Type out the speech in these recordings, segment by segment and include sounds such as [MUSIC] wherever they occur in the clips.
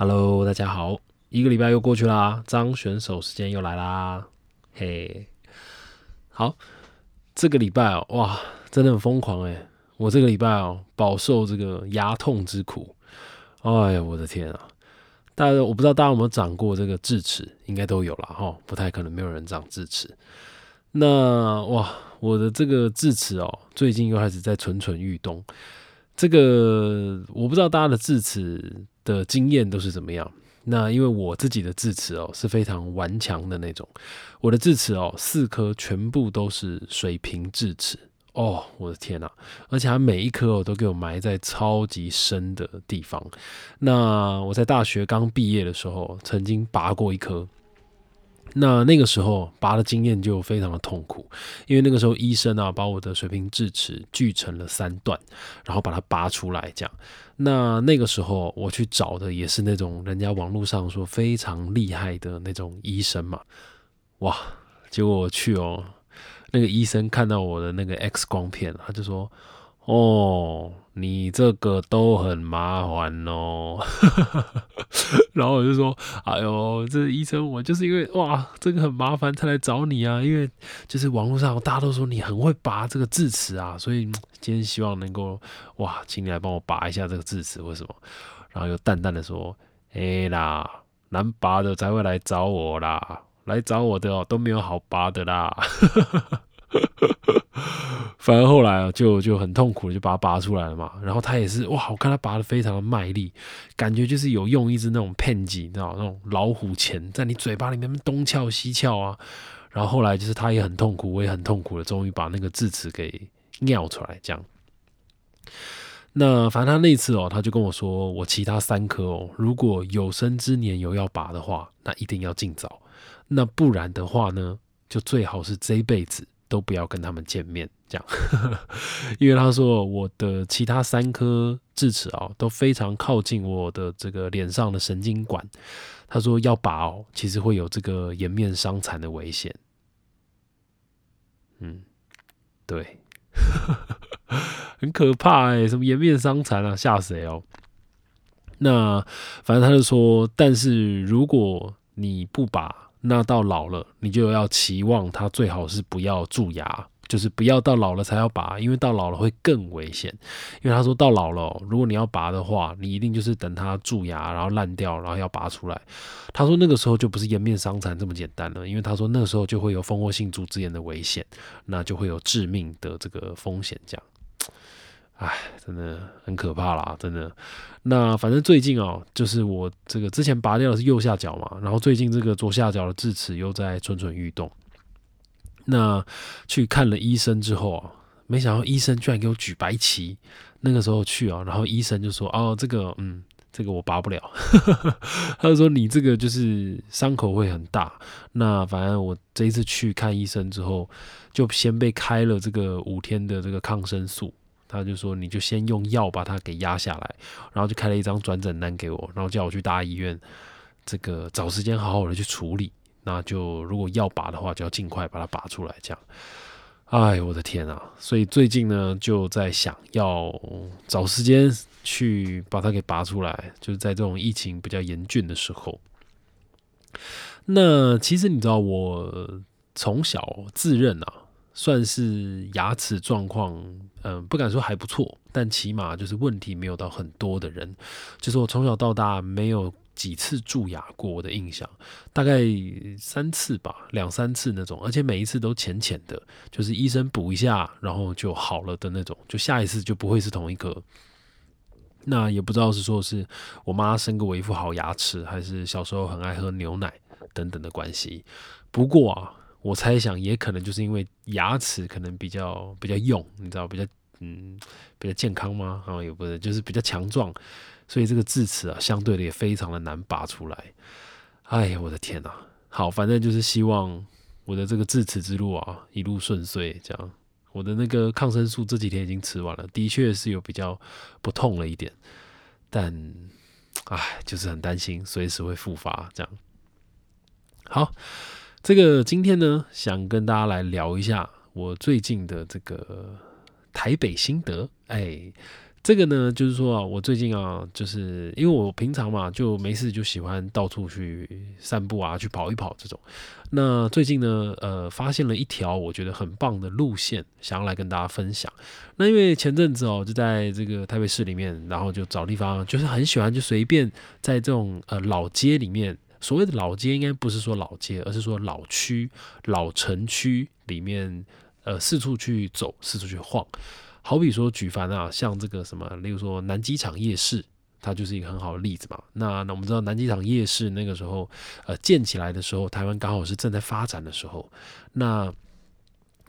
Hello，大家好，一个礼拜又过去啦，张选手时间又来啦，嘿，好，这个礼拜哦，哇，真的很疯狂诶。我这个礼拜哦，饱受这个牙痛之苦，哎呀，我的天啊！大家我不知道大家有没有长过这个智齿，应该都有了哈，不太可能没有人长智齿。那哇，我的这个智齿哦，最近又开始在蠢蠢欲动。这个我不知道大家的智齿。的经验都是怎么样？那因为我自己的智齿哦是非常顽强的那种，我的智齿哦四颗全部都是水平智齿哦，我的天呐！而且它每一颗哦都给我埋在超级深的地方。那我在大学刚毕业的时候，曾经拔过一颗。那那个时候拔的经验就非常的痛苦，因为那个时候医生啊把我的水平智齿锯成了三段，然后把它拔出来这样。那那个时候我去找的也是那种人家网络上说非常厉害的那种医生嘛，哇！结果我去哦，那个医生看到我的那个 X 光片，他就说。哦，你这个都很麻烦哦，[LAUGHS] 然后我就说，哎呦，这医生，我就是因为哇，这个很麻烦才来找你啊，因为就是网络上大家都说你很会拔这个智齿啊，所以今天希望能够哇，请你来帮我拔一下这个智齿，为什么？然后又淡淡的说，哎啦，难拔的才会来找我啦，来找我的哦都没有好拔的啦。[LAUGHS] [LAUGHS] 反而后来啊，就就很痛苦，就把它拔出来了嘛。然后他也是哇，我看他拔的非常的卖力，感觉就是有用一只那种片剂，你知道那种老虎钳在你嘴巴里面东撬西撬啊。然后后来就是他也很痛苦，我也很痛苦的，终于把那个智齿给尿出来。这样，那反正他那次哦，他就跟我说，我其他三颗哦，如果有生之年有要拔的话，那一定要尽早。那不然的话呢，就最好是这辈子。都不要跟他们见面，这样，[LAUGHS] 因为他说我的其他三颗智齿啊都非常靠近我的这个脸上的神经管，他说要拔哦，其实会有这个颜面伤残的危险。嗯，对，[LAUGHS] 很可怕哎，什么颜面伤残啊，吓死哦。那反正他就说，但是如果你不拔。那到老了，你就要期望他最好是不要蛀牙，就是不要到老了才要拔，因为到老了会更危险。因为他说到老了，如果你要拔的话，你一定就是等它蛀牙，然后烂掉，然后要拔出来。他说那个时候就不是颜面伤残这么简单了，因为他说那个时候就会有蜂窝性组织炎的危险，那就会有致命的这个风险。这样。哎，真的很可怕啦，真的。那反正最近哦，就是我这个之前拔掉的是右下角嘛，然后最近这个左下角的智齿又在蠢蠢欲动。那去看了医生之后啊，没想到医生居然给我举白旗。那个时候去啊，然后医生就说：“哦，这个，嗯，这个我拔不了。[LAUGHS] ”他就说：“你这个就是伤口会很大。”那反正我这一次去看医生之后，就先被开了这个五天的这个抗生素。他就说，你就先用药把它给压下来，然后就开了一张转诊单给我，然后叫我去大医院，这个找时间好好的去处理。那就如果要拔的话，就要尽快把它拔出来。这样，哎，我的天啊！所以最近呢，就在想要找时间去把它给拔出来，就是在这种疫情比较严峻的时候。那其实你知道，我从小自认啊。算是牙齿状况，嗯，不敢说还不错，但起码就是问题没有到很多的人。就是我从小到大没有几次蛀牙过，我的印象大概三次吧，两三次那种，而且每一次都浅浅的，就是医生补一下，然后就好了的那种，就下一次就不会是同一颗。那也不知道是说是我妈生给我一副好牙齿，还是小时候很爱喝牛奶等等的关系。不过啊。我猜想也可能就是因为牙齿可能比较比较用，你知道比较嗯比较健康吗？啊也不是，就是比较强壮，所以这个智齿啊相对的也非常的难拔出来。哎呀，我的天呐！好，反正就是希望我的这个智齿之路啊一路顺遂。这样，我的那个抗生素这几天已经吃完了，的确是有比较不痛了一点，但哎就是很担心随时会复发。这样，好。这个今天呢，想跟大家来聊一下我最近的这个台北心得。哎，这个呢，就是说啊，我最近啊，就是因为我平常嘛，就没事就喜欢到处去散步啊，去跑一跑这种。那最近呢，呃，发现了一条我觉得很棒的路线，想要来跟大家分享。那因为前阵子哦，就在这个台北市里面，然后就找地方，就是很喜欢就随便在这种呃老街里面，所谓的老街应该不是说老街，而是说老区、老城区里面，呃，四处去走，四处去晃。好比说举凡啊，像这个什么，例如说南机场夜市，它就是一个很好的例子嘛。那那我们知道南机场夜市那个时候，呃，建起来的时候，台湾刚好是正在发展的时候，那。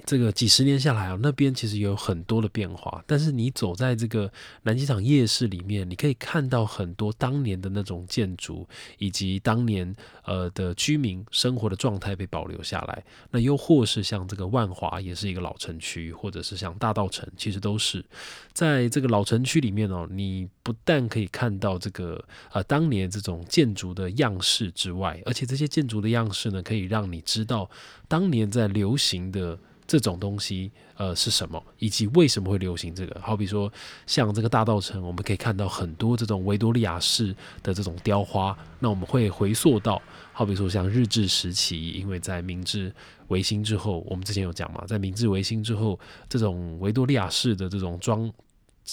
这个几十年下来啊，那边其实有很多的变化。但是你走在这个南机场夜市里面，你可以看到很多当年的那种建筑，以及当年呃的居民生活的状态被保留下来。那又或是像这个万华，也是一个老城区，或者是像大道城，其实都是在这个老城区里面哦。你不但可以看到这个呃当年这种建筑的样式之外，而且这些建筑的样式呢，可以让你知道当年在流行的。这种东西，呃，是什么，以及为什么会流行这个？好比说，像这个大道城，我们可以看到很多这种维多利亚式的这种雕花。那我们会回溯到，好比说像日治时期，因为在明治维新之后，我们之前有讲嘛，在明治维新之后，这种维多利亚式的这种装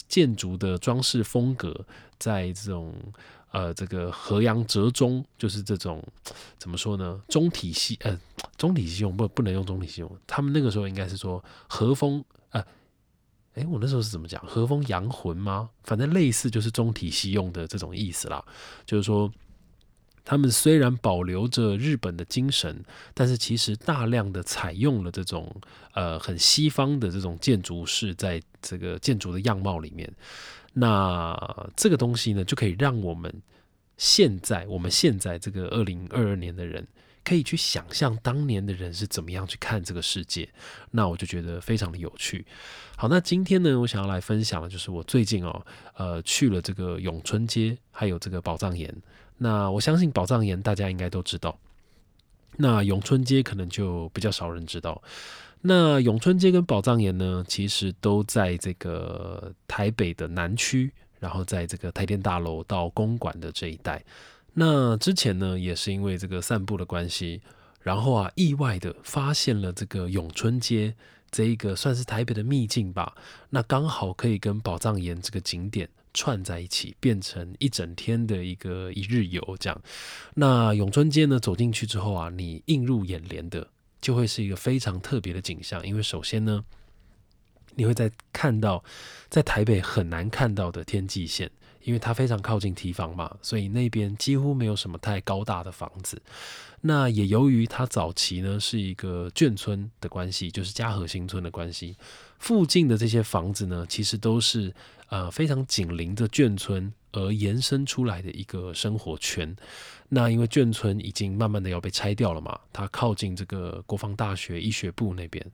建筑的装饰风格，在这种。呃，这个河阳折中就是这种怎么说呢？中体系呃，中体系用不不能用中体系用，他们那个时候应该是说和风呃，哎，我那时候是怎么讲？和风洋魂吗？反正类似就是中体系用的这种意思啦。就是说，他们虽然保留着日本的精神，但是其实大量的采用了这种呃很西方的这种建筑式，在这个建筑的样貌里面。那这个东西呢，就可以让我们现在我们现在这个二零二二年的人，可以去想象当年的人是怎么样去看这个世界。那我就觉得非常的有趣。好，那今天呢，我想要来分享的就是我最近哦，呃，去了这个永春街，还有这个宝藏岩。那我相信宝藏岩大家应该都知道，那永春街可能就比较少人知道。那永春街跟宝藏岩呢，其实都在这个台北的南区，然后在这个台电大楼到公馆的这一带。那之前呢，也是因为这个散步的关系，然后啊，意外的发现了这个永春街这一个算是台北的秘境吧。那刚好可以跟宝藏岩这个景点串在一起，变成一整天的一个一日游这样。那永春街呢，走进去之后啊，你映入眼帘的。就会是一个非常特别的景象，因为首先呢，你会在看到在台北很难看到的天际线，因为它非常靠近堤防嘛，所以那边几乎没有什么太高大的房子。那也由于它早期呢是一个眷村的关系，就是嘉禾新村的关系，附近的这些房子呢，其实都是呃非常紧邻着眷村而延伸出来的一个生活圈。那因为眷村已经慢慢的要被拆掉了嘛，它靠近这个国防大学医学部那边，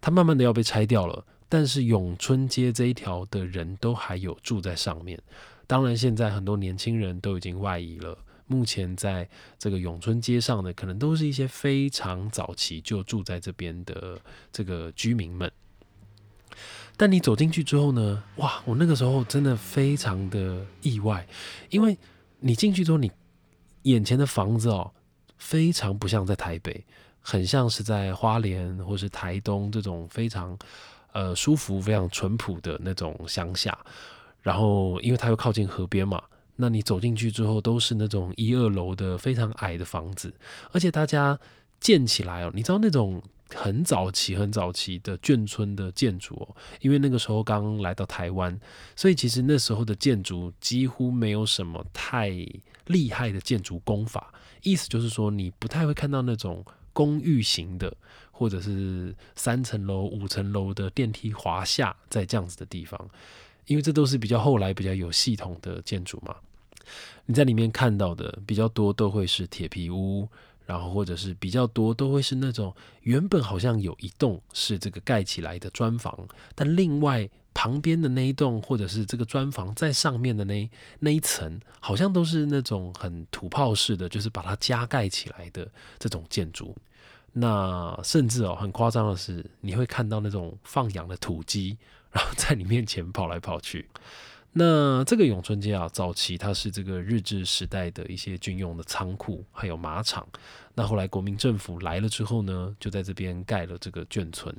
它慢慢的要被拆掉了。但是永春街这一条的人都还有住在上面。当然，现在很多年轻人都已经外移了。目前在这个永春街上呢，可能都是一些非常早期就住在这边的这个居民们。但你走进去之后呢，哇，我那个时候真的非常的意外，因为你进去之后你。眼前的房子哦，非常不像在台北，很像是在花莲或是台东这种非常呃舒服、非常淳朴的那种乡下。然后，因为它又靠近河边嘛，那你走进去之后都是那种一二楼的非常矮的房子，而且大家建起来哦，你知道那种。很早期、很早期的眷村的建筑哦，因为那个时候刚来到台湾，所以其实那时候的建筑几乎没有什么太厉害的建筑工法。意思就是说，你不太会看到那种公寓型的，或者是三层楼、五层楼的电梯滑下在这样子的地方，因为这都是比较后来比较有系统的建筑嘛。你在里面看到的比较多都会是铁皮屋。然后或者是比较多，都会是那种原本好像有一栋是这个盖起来的砖房，但另外旁边的那一栋或者是这个砖房在上面的那那一层，好像都是那种很土炮式的，就是把它加盖起来的这种建筑。那甚至哦，很夸张的是，你会看到那种放养的土鸡，然后在你面前跑来跑去。那这个永春街啊，早期它是这个日治时代的一些军用的仓库，还有马场。那后来国民政府来了之后呢，就在这边盖了这个眷村。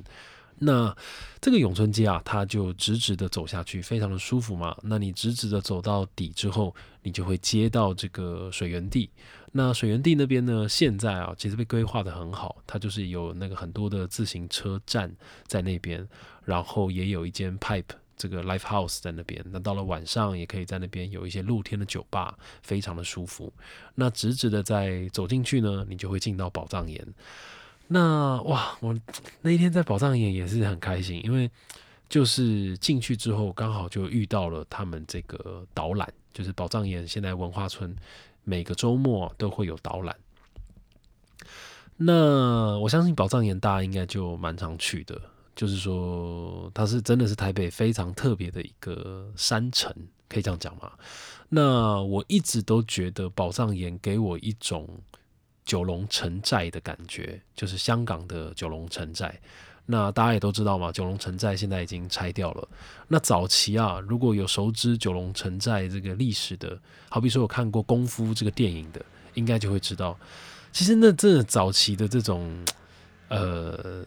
那这个永春街啊，它就直直的走下去，非常的舒服嘛。那你直直的走到底之后，你就会接到这个水源地。那水源地那边呢，现在啊，其实被规划的很好，它就是有那个很多的自行车站在那边，然后也有一间 pipe。这个 Life House 在那边，那到了晚上也可以在那边有一些露天的酒吧，非常的舒服。那直直的在走进去呢，你就会进到宝藏岩。那哇，我那一天在宝藏岩也是很开心，因为就是进去之后刚好就遇到了他们这个导览，就是宝藏岩现在文化村每个周末都会有导览。那我相信宝藏岩大家应该就蛮常去的。就是说，它是真的是台北非常特别的一个山城，可以这样讲吗？那我一直都觉得宝藏岩给我一种九龙城寨的感觉，就是香港的九龙城寨。那大家也都知道嘛，九龙城寨现在已经拆掉了。那早期啊，如果有熟知九龙城寨这个历史的，好比说我看过《功夫》这个电影的，应该就会知道，其实那这早期的这种，呃。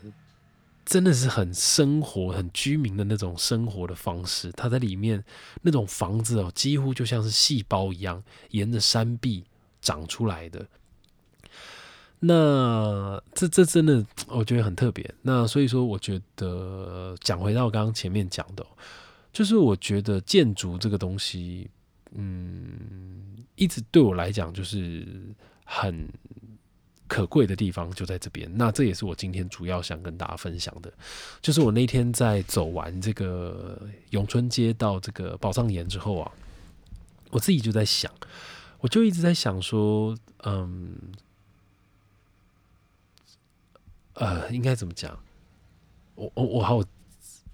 真的是很生活、很居民的那种生活的方式。它在里面那种房子哦，几乎就像是细胞一样，沿着山壁长出来的。那这这真的我觉得很特别。那所以说，我觉得讲回到刚刚前面讲的，就是我觉得建筑这个东西，嗯，一直对我来讲就是很。可贵的地方就在这边，那这也是我今天主要想跟大家分享的，就是我那天在走完这个永春街到这个宝藏岩之后啊，我自己就在想，我就一直在想说，嗯，呃，应该怎么讲？我我我好。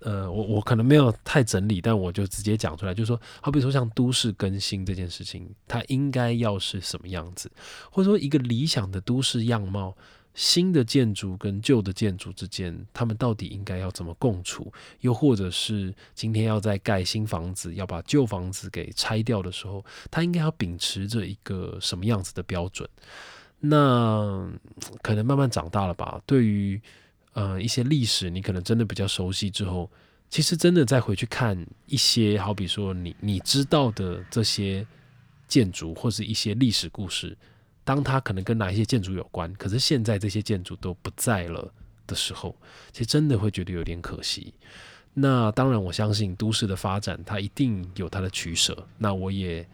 呃，我我可能没有太整理，但我就直接讲出来，就是说，好比说像都市更新这件事情，它应该要是什么样子，或者说一个理想的都市样貌，新的建筑跟旧的建筑之间，他们到底应该要怎么共处？又或者是今天要在盖新房子，要把旧房子给拆掉的时候，它应该要秉持着一个什么样子的标准？那可能慢慢长大了吧，对于。呃，一些历史你可能真的比较熟悉之后，其实真的再回去看一些，好比说你你知道的这些建筑或是一些历史故事，当它可能跟哪一些建筑有关，可是现在这些建筑都不在了的时候，其实真的会觉得有点可惜。那当然，我相信都市的发展它一定有它的取舍，那我也。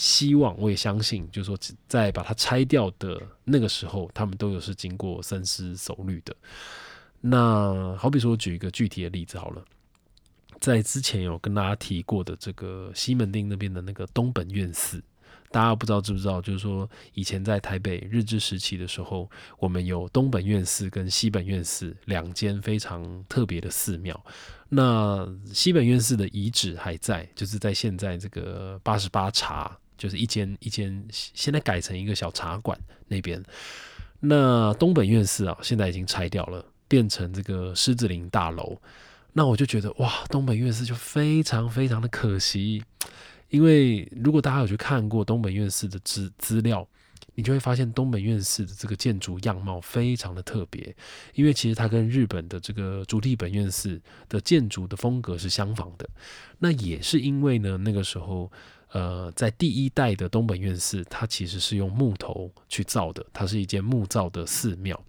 希望我也相信，就是说，在把它拆掉的那个时候，他们都有是经过深思熟虑的。那好比说，我举一个具体的例子好了，在之前有跟大家提过的这个西门町那边的那个东本院寺，大家不知道知不知道？就是说，以前在台北日治时期的时候，我们有东本院寺跟西本院寺两间非常特别的寺庙。那西本院寺的遗址还在，就是在现在这个八十八茶，就是一间一间，现在改成一个小茶馆那边。那东本院寺啊，现在已经拆掉了，变成这个狮子林大楼。那我就觉得哇，东本院寺就非常非常的可惜，因为如果大家有去看过东本院寺的资资料。你就会发现东本院寺的这个建筑样貌非常的特别，因为其实它跟日本的这个竹地本院寺的建筑的风格是相仿的。那也是因为呢，那个时候，呃，在第一代的东本院寺，它其实是用木头去造的，它是一间木造的寺庙。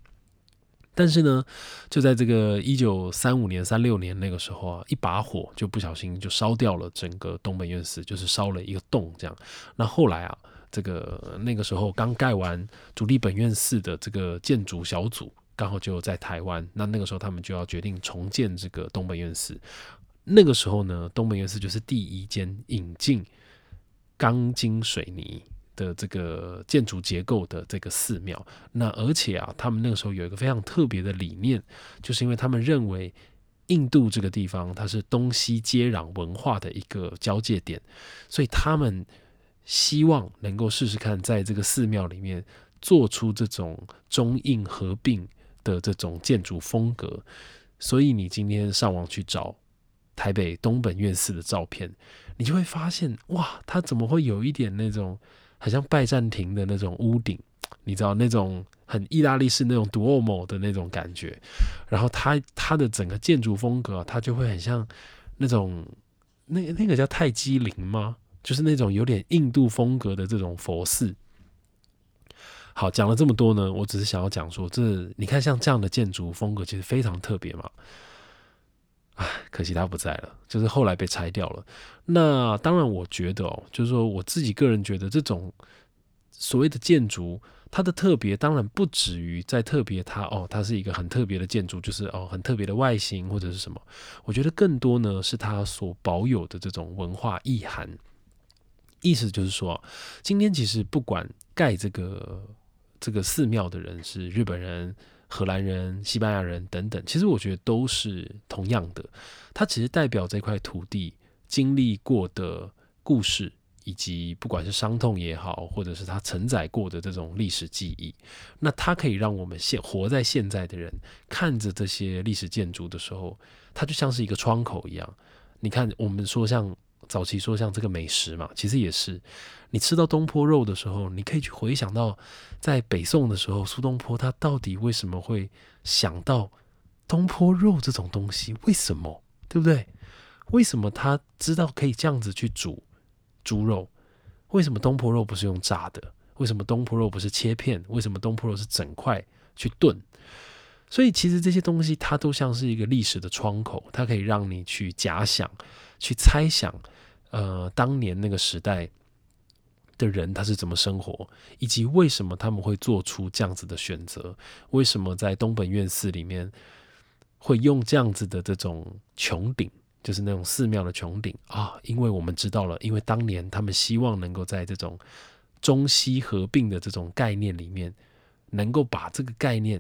但是呢，就在这个一九三五年、三六年那个时候啊，一把火就不小心就烧掉了整个东本院寺，就是烧了一个洞这样。那后来啊。这个那个时候刚盖完主力本院寺的这个建筑小组，刚好就在台湾。那那个时候他们就要决定重建这个东本院寺。那个时候呢，东本院寺就是第一间引进钢筋水泥的这个建筑结构的这个寺庙。那而且啊，他们那个时候有一个非常特别的理念，就是因为他们认为印度这个地方它是东西接壤文化的一个交界点，所以他们。希望能够试试看，在这个寺庙里面做出这种中印合并的这种建筑风格。所以你今天上网去找台北东本院寺的照片，你就会发现，哇，它怎么会有一点那种很像拜占庭的那种屋顶？你知道那种很意大利式那种独欧某的那种感觉，然后它它的整个建筑风格，它就会很像那种那那个叫泰姬陵吗？就是那种有点印度风格的这种佛寺。好，讲了这么多呢，我只是想要讲说，这你看像这样的建筑风格其实非常特别嘛。唉，可惜他不在了，就是后来被拆掉了。那当然，我觉得哦，就是说我自己个人觉得，这种所谓的建筑，它的特别当然不止于在特别它哦，它是一个很特别的建筑，就是哦很特别的外形或者是什么。我觉得更多呢是它所保有的这种文化意涵。意思就是说，今天其实不管盖这个这个寺庙的人是日本人。荷兰人、西班牙人等等，其实我觉得都是同样的。它其实代表这块土地经历过的故事，以及不管是伤痛也好，或者是它承载过的这种历史记忆。那它可以让我们现活在现在的人看着这些历史建筑的时候，它就像是一个窗口一样。你看，我们说像。早期说像这个美食嘛，其实也是你吃到东坡肉的时候，你可以去回想到在北宋的时候，苏东坡他到底为什么会想到东坡肉这种东西？为什么？对不对？为什么他知道可以这样子去煮猪肉？为什么东坡肉不是用炸的？为什么东坡肉不是切片？为什么东坡肉是整块去炖？所以其实这些东西它都像是一个历史的窗口，它可以让你去假想、去猜想。呃，当年那个时代的人他是怎么生活，以及为什么他们会做出这样子的选择？为什么在东本院寺里面会用这样子的这种穹顶，就是那种寺庙的穹顶啊？因为我们知道了，因为当年他们希望能够在这种中西合并的这种概念里面，能够把这个概念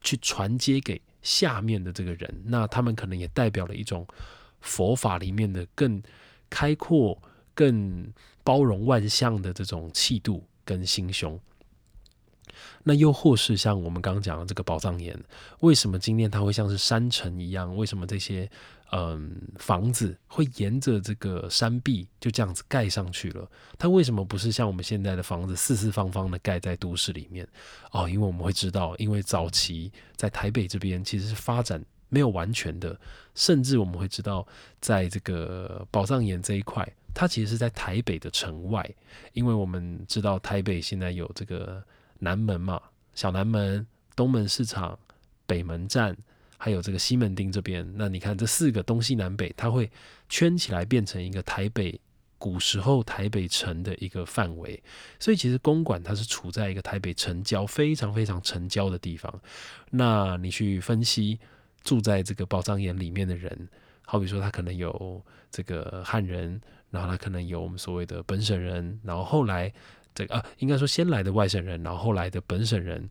去传接给下面的这个人，那他们可能也代表了一种佛法里面的更。开阔、更包容万象的这种气度跟心胸，那又或是像我们刚刚讲的这个宝藏岩，为什么今天它会像是山城一样？为什么这些嗯房子会沿着这个山壁就这样子盖上去了？它为什么不是像我们现在的房子四四方方的盖在都市里面？哦，因为我们会知道，因为早期在台北这边其实是发展。没有完全的，甚至我们会知道，在这个宝藏岩这一块，它其实是在台北的城外，因为我们知道台北现在有这个南门嘛，小南门、东门市场、北门站，还有这个西门町这边。那你看这四个东西南北，它会圈起来变成一个台北古时候台北城的一个范围，所以其实公馆它是处在一个台北城郊非常非常城郊的地方。那你去分析。住在这个宝藏岩里面的人，好比说他可能有这个汉人，然后他可能有我们所谓的本省人，然后后来这个啊，应该说先来的外省人，然后后来的本省人，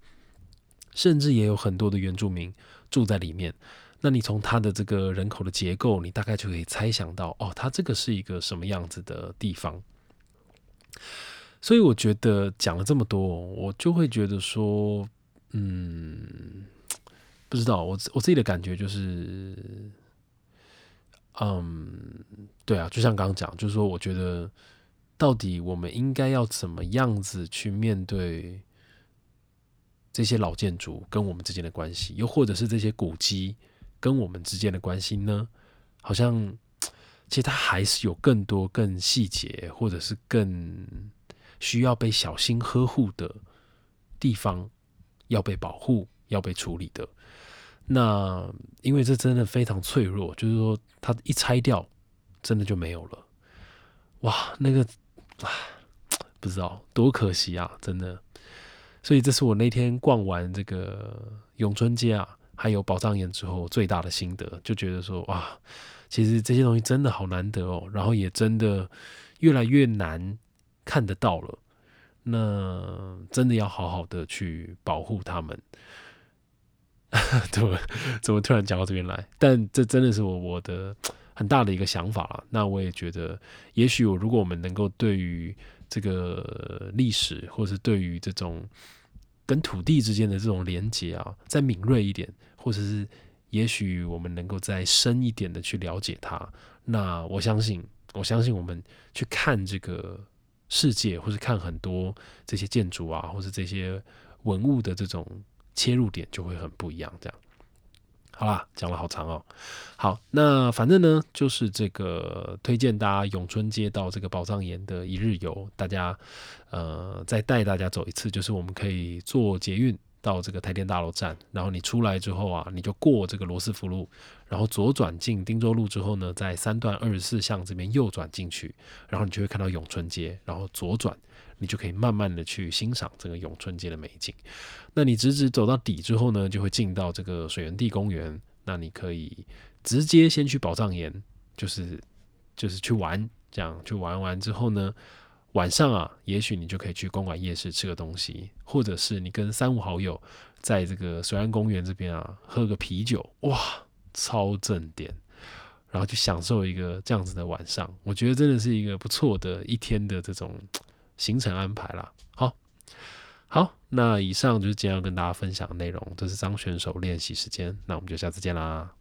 甚至也有很多的原住民住在里面。那你从他的这个人口的结构，你大概就可以猜想到，哦，他这个是一个什么样子的地方。所以我觉得讲了这么多，我就会觉得说，嗯。不知道我我自己的感觉就是，嗯，对啊，就像刚刚讲，就是说，我觉得到底我们应该要怎么样子去面对这些老建筑跟我们之间的关系，又或者是这些古迹跟我们之间的关系呢？好像其实它还是有更多更细节，或者是更需要被小心呵护的地方，要被保护，要被处理的。那因为这真的非常脆弱，就是说它一拆掉，真的就没有了。哇，那个啊，不知道多可惜啊，真的。所以这是我那天逛完这个永春街啊，还有宝藏岩之后最大的心得，就觉得说哇，其实这些东西真的好难得哦，然后也真的越来越难看得到了。那真的要好好的去保护他们。[LAUGHS] 怎么怎么突然讲到这边来？但这真的是我我的很大的一个想法了。那我也觉得，也许我如果我们能够对于这个历史，或是对于这种跟土地之间的这种连接啊，再敏锐一点，或者是也许我们能够再深一点的去了解它。那我相信，我相信我们去看这个世界，或是看很多这些建筑啊，或是这些文物的这种切入点，就会很不一样。这样。好啦，讲了好长哦。好，那反正呢，就是这个推荐大家永春街到这个宝藏岩的一日游，大家呃再带大家走一次，就是我们可以坐捷运到这个台电大楼站，然后你出来之后啊，你就过这个罗斯福路，然后左转进汀州路之后呢，在三段二十四巷这边右转进去，然后你就会看到永春街，然后左转。你就可以慢慢的去欣赏这个永春街的美景。那你直直走到底之后呢，就会进到这个水源地公园。那你可以直接先去宝藏岩，就是就是去玩，这样去玩完之后呢，晚上啊，也许你就可以去公馆夜市吃个东西，或者是你跟三五好友在这个水岸公园这边啊，喝个啤酒，哇，超正点，然后去享受一个这样子的晚上。我觉得真的是一个不错的一天的这种。行程安排啦。好，好，那以上就是今天要跟大家分享的内容，这是张选手练习时间，那我们就下次见啦。